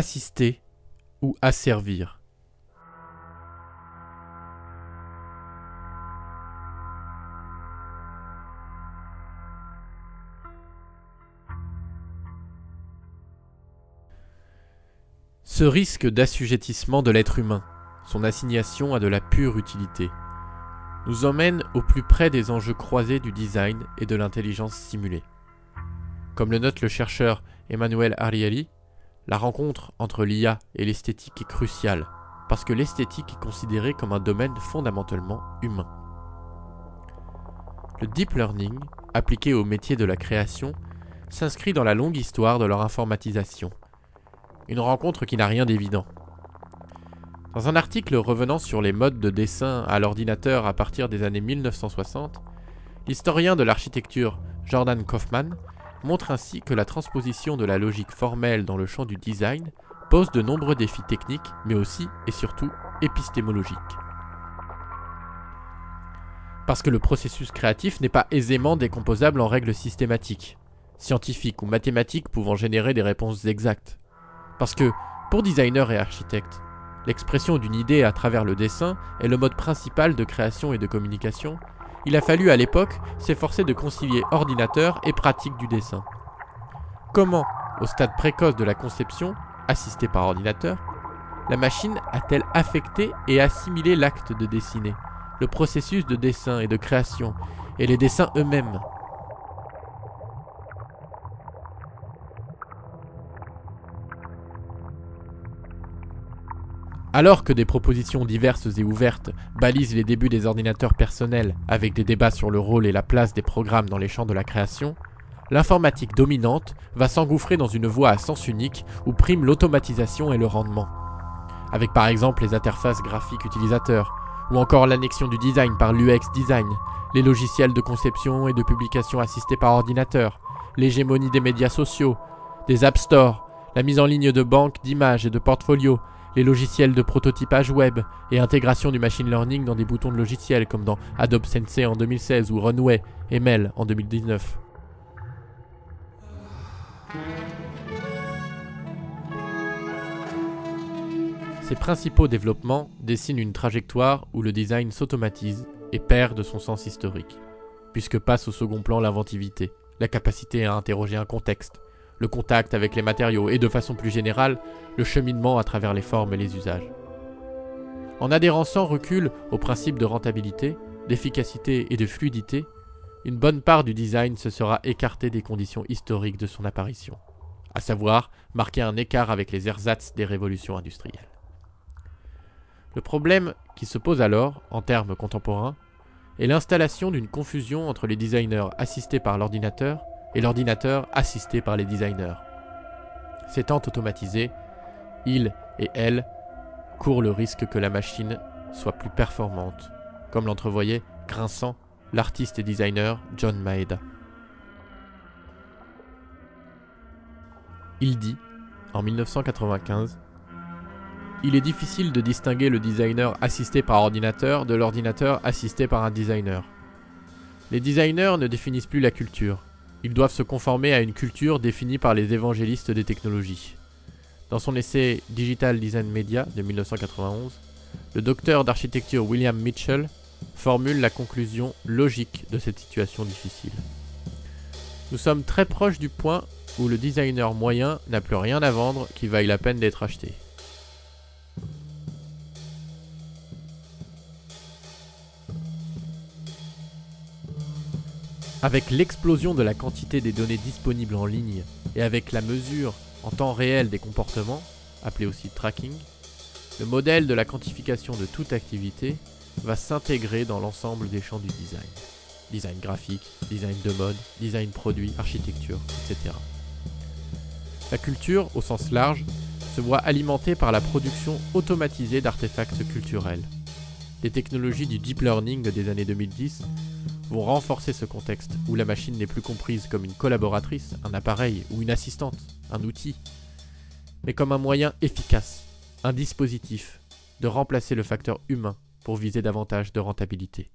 assister ou asservir Ce risque d'assujettissement de l'être humain, son assignation à de la pure utilité, nous emmène au plus près des enjeux croisés du design et de l'intelligence simulée. Comme le note le chercheur Emmanuel Ariely, la rencontre entre l'IA et l'esthétique est cruciale, parce que l'esthétique est considérée comme un domaine fondamentalement humain. Le deep learning, appliqué au métier de la création, s'inscrit dans la longue histoire de leur informatisation. Une rencontre qui n'a rien d'évident. Dans un article revenant sur les modes de dessin à l'ordinateur à partir des années 1960, l'historien de l'architecture Jordan Kaufman montre ainsi que la transposition de la logique formelle dans le champ du design pose de nombreux défis techniques, mais aussi et surtout épistémologiques. Parce que le processus créatif n'est pas aisément décomposable en règles systématiques, scientifiques ou mathématiques pouvant générer des réponses exactes. Parce que, pour designers et architectes, l'expression d'une idée à travers le dessin est le mode principal de création et de communication, il a fallu à l'époque s'efforcer de concilier ordinateur et pratique du dessin. Comment, au stade précoce de la conception, assistée par ordinateur, la machine a-t-elle affecté et assimilé l'acte de dessiner, le processus de dessin et de création, et les dessins eux-mêmes? Alors que des propositions diverses et ouvertes balisent les débuts des ordinateurs personnels avec des débats sur le rôle et la place des programmes dans les champs de la création, l'informatique dominante va s'engouffrer dans une voie à sens unique où prime l'automatisation et le rendement. Avec par exemple les interfaces graphiques utilisateurs, ou encore l'annexion du design par l'UX design, les logiciels de conception et de publication assistés par ordinateur, l'hégémonie des médias sociaux, des App Store, la mise en ligne de banques d'images et de portfolios, les logiciels de prototypage web et intégration du machine learning dans des boutons de logiciels comme dans Adobe Sensei en 2016 ou Runway et Mel en 2019. Ces principaux développements dessinent une trajectoire où le design s'automatise et perd de son sens historique, puisque passe au second plan l'inventivité, la capacité à interroger un contexte, le contact avec les matériaux et de façon plus générale, le cheminement à travers les formes et les usages. En adhérant sans recul aux principes de rentabilité, d'efficacité et de fluidité, une bonne part du design se sera écartée des conditions historiques de son apparition, à savoir marquer un écart avec les ersatz des révolutions industrielles. Le problème qui se pose alors, en termes contemporains, est l'installation d'une confusion entre les designers assistés par l'ordinateur et l'ordinateur assisté par les designers. S'étant automatisé, il et elle courent le risque que la machine soit plus performante, comme l'entrevoyait grinçant l'artiste et designer John Maeda. Il dit, en 1995, Il est difficile de distinguer le designer assisté par ordinateur de l'ordinateur assisté par un designer. Les designers ne définissent plus la culture, ils doivent se conformer à une culture définie par les évangélistes des technologies. Dans son essai Digital Design Media de 1991, le docteur d'architecture William Mitchell formule la conclusion logique de cette situation difficile. Nous sommes très proches du point où le designer moyen n'a plus rien à vendre qui vaille la peine d'être acheté. Avec l'explosion de la quantité des données disponibles en ligne et avec la mesure en temps réel des comportements, appelé aussi tracking, le modèle de la quantification de toute activité va s'intégrer dans l'ensemble des champs du design. Design graphique, design de mode, design produit, architecture, etc. La culture, au sens large, se voit alimentée par la production automatisée d'artefacts culturels. Les technologies du deep learning des années 2010 vont renforcer ce contexte où la machine n'est plus comprise comme une collaboratrice, un appareil ou une assistante, un outil, mais comme un moyen efficace, un dispositif de remplacer le facteur humain pour viser davantage de rentabilité.